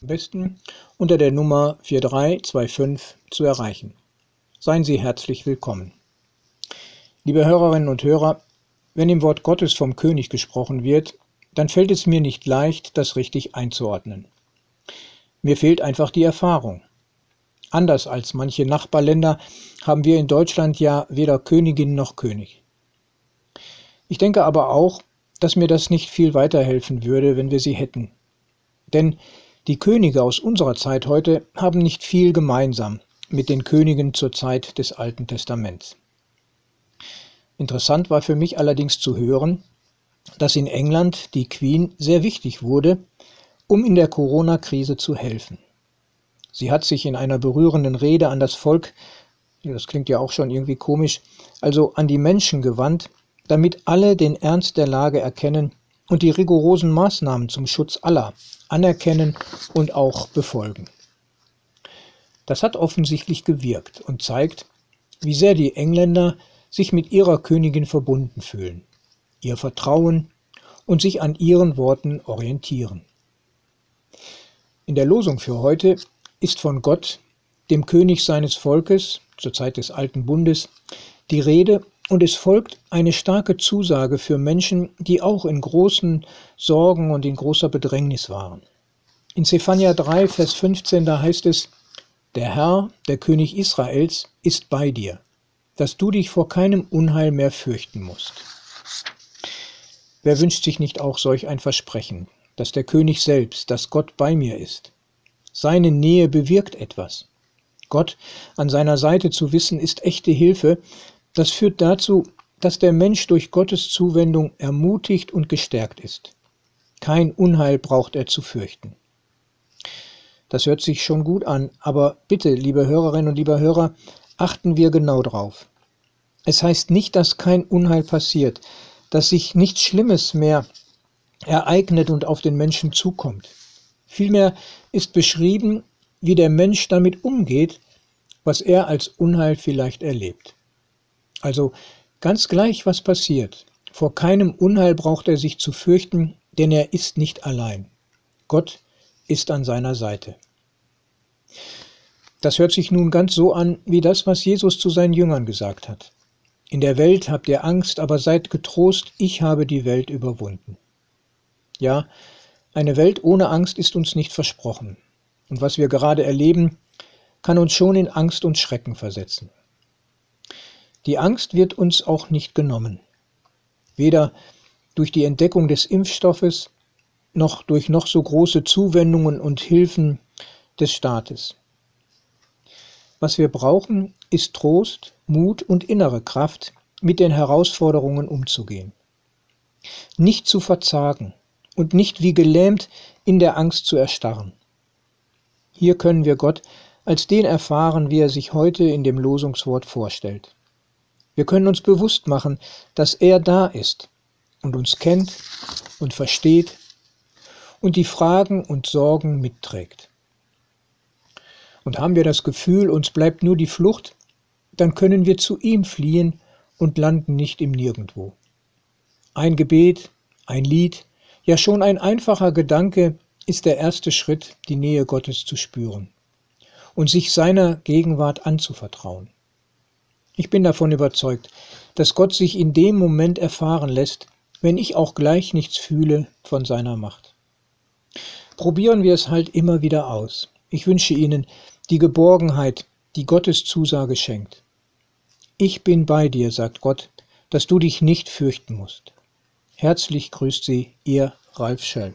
besten unter der Nummer 4325 zu erreichen. Seien Sie herzlich willkommen. Liebe Hörerinnen und Hörer, wenn im Wort Gottes vom König gesprochen wird, dann fällt es mir nicht leicht, das richtig einzuordnen. Mir fehlt einfach die Erfahrung. Anders als manche Nachbarländer haben wir in Deutschland ja weder Königin noch König. Ich denke aber auch, dass mir das nicht viel weiterhelfen würde, wenn wir sie hätten. Denn die Könige aus unserer Zeit heute haben nicht viel gemeinsam mit den Königen zur Zeit des Alten Testaments. Interessant war für mich allerdings zu hören, dass in England die Queen sehr wichtig wurde, um in der Corona-Krise zu helfen. Sie hat sich in einer berührenden Rede an das Volk, das klingt ja auch schon irgendwie komisch, also an die Menschen gewandt, damit alle den Ernst der Lage erkennen und die rigorosen Maßnahmen zum Schutz aller anerkennen und auch befolgen. Das hat offensichtlich gewirkt und zeigt, wie sehr die Engländer sich mit ihrer Königin verbunden fühlen, ihr Vertrauen und sich an ihren Worten orientieren. In der Losung für heute ist von Gott, dem König seines Volkes zur Zeit des alten Bundes, die Rede und es folgt eine starke Zusage für Menschen, die auch in großen Sorgen und in großer Bedrängnis waren. In Zephania 3, Vers 15, da heißt es, Der Herr, der König Israels, ist bei dir, dass du dich vor keinem Unheil mehr fürchten musst. Wer wünscht sich nicht auch solch ein Versprechen, dass der König selbst, dass Gott bei mir ist? Seine Nähe bewirkt etwas. Gott an seiner Seite zu wissen, ist echte Hilfe, das führt dazu, dass der Mensch durch Gottes Zuwendung ermutigt und gestärkt ist. Kein Unheil braucht er zu fürchten. Das hört sich schon gut an, aber bitte, liebe Hörerinnen und lieber Hörer, achten wir genau drauf. Es heißt nicht, dass kein Unheil passiert, dass sich nichts Schlimmes mehr ereignet und auf den Menschen zukommt. Vielmehr ist beschrieben, wie der Mensch damit umgeht, was er als Unheil vielleicht erlebt. Also ganz gleich, was passiert. Vor keinem Unheil braucht er sich zu fürchten, denn er ist nicht allein. Gott ist an seiner Seite. Das hört sich nun ganz so an wie das, was Jesus zu seinen Jüngern gesagt hat. In der Welt habt ihr Angst, aber seid getrost, ich habe die Welt überwunden. Ja, eine Welt ohne Angst ist uns nicht versprochen. Und was wir gerade erleben, kann uns schon in Angst und Schrecken versetzen. Die Angst wird uns auch nicht genommen. Weder durch die Entdeckung des Impfstoffes noch durch noch so große Zuwendungen und Hilfen des Staates. Was wir brauchen, ist Trost, Mut und innere Kraft, mit den Herausforderungen umzugehen. Nicht zu verzagen und nicht wie gelähmt in der Angst zu erstarren. Hier können wir Gott als den erfahren, wie er sich heute in dem Losungswort vorstellt. Wir können uns bewusst machen, dass er da ist und uns kennt und versteht und die Fragen und Sorgen mitträgt. Und haben wir das Gefühl, uns bleibt nur die Flucht, dann können wir zu ihm fliehen und landen nicht im Nirgendwo. Ein Gebet, ein Lied, ja schon ein einfacher Gedanke ist der erste Schritt, die Nähe Gottes zu spüren und sich seiner Gegenwart anzuvertrauen. Ich bin davon überzeugt, dass Gott sich in dem Moment erfahren lässt, wenn ich auch gleich nichts fühle von seiner Macht. Probieren wir es halt immer wieder aus. Ich wünsche Ihnen die Geborgenheit, die Gottes Zusage schenkt. Ich bin bei dir, sagt Gott, dass du dich nicht fürchten musst. Herzlich grüßt Sie, Ihr Ralf Schöll.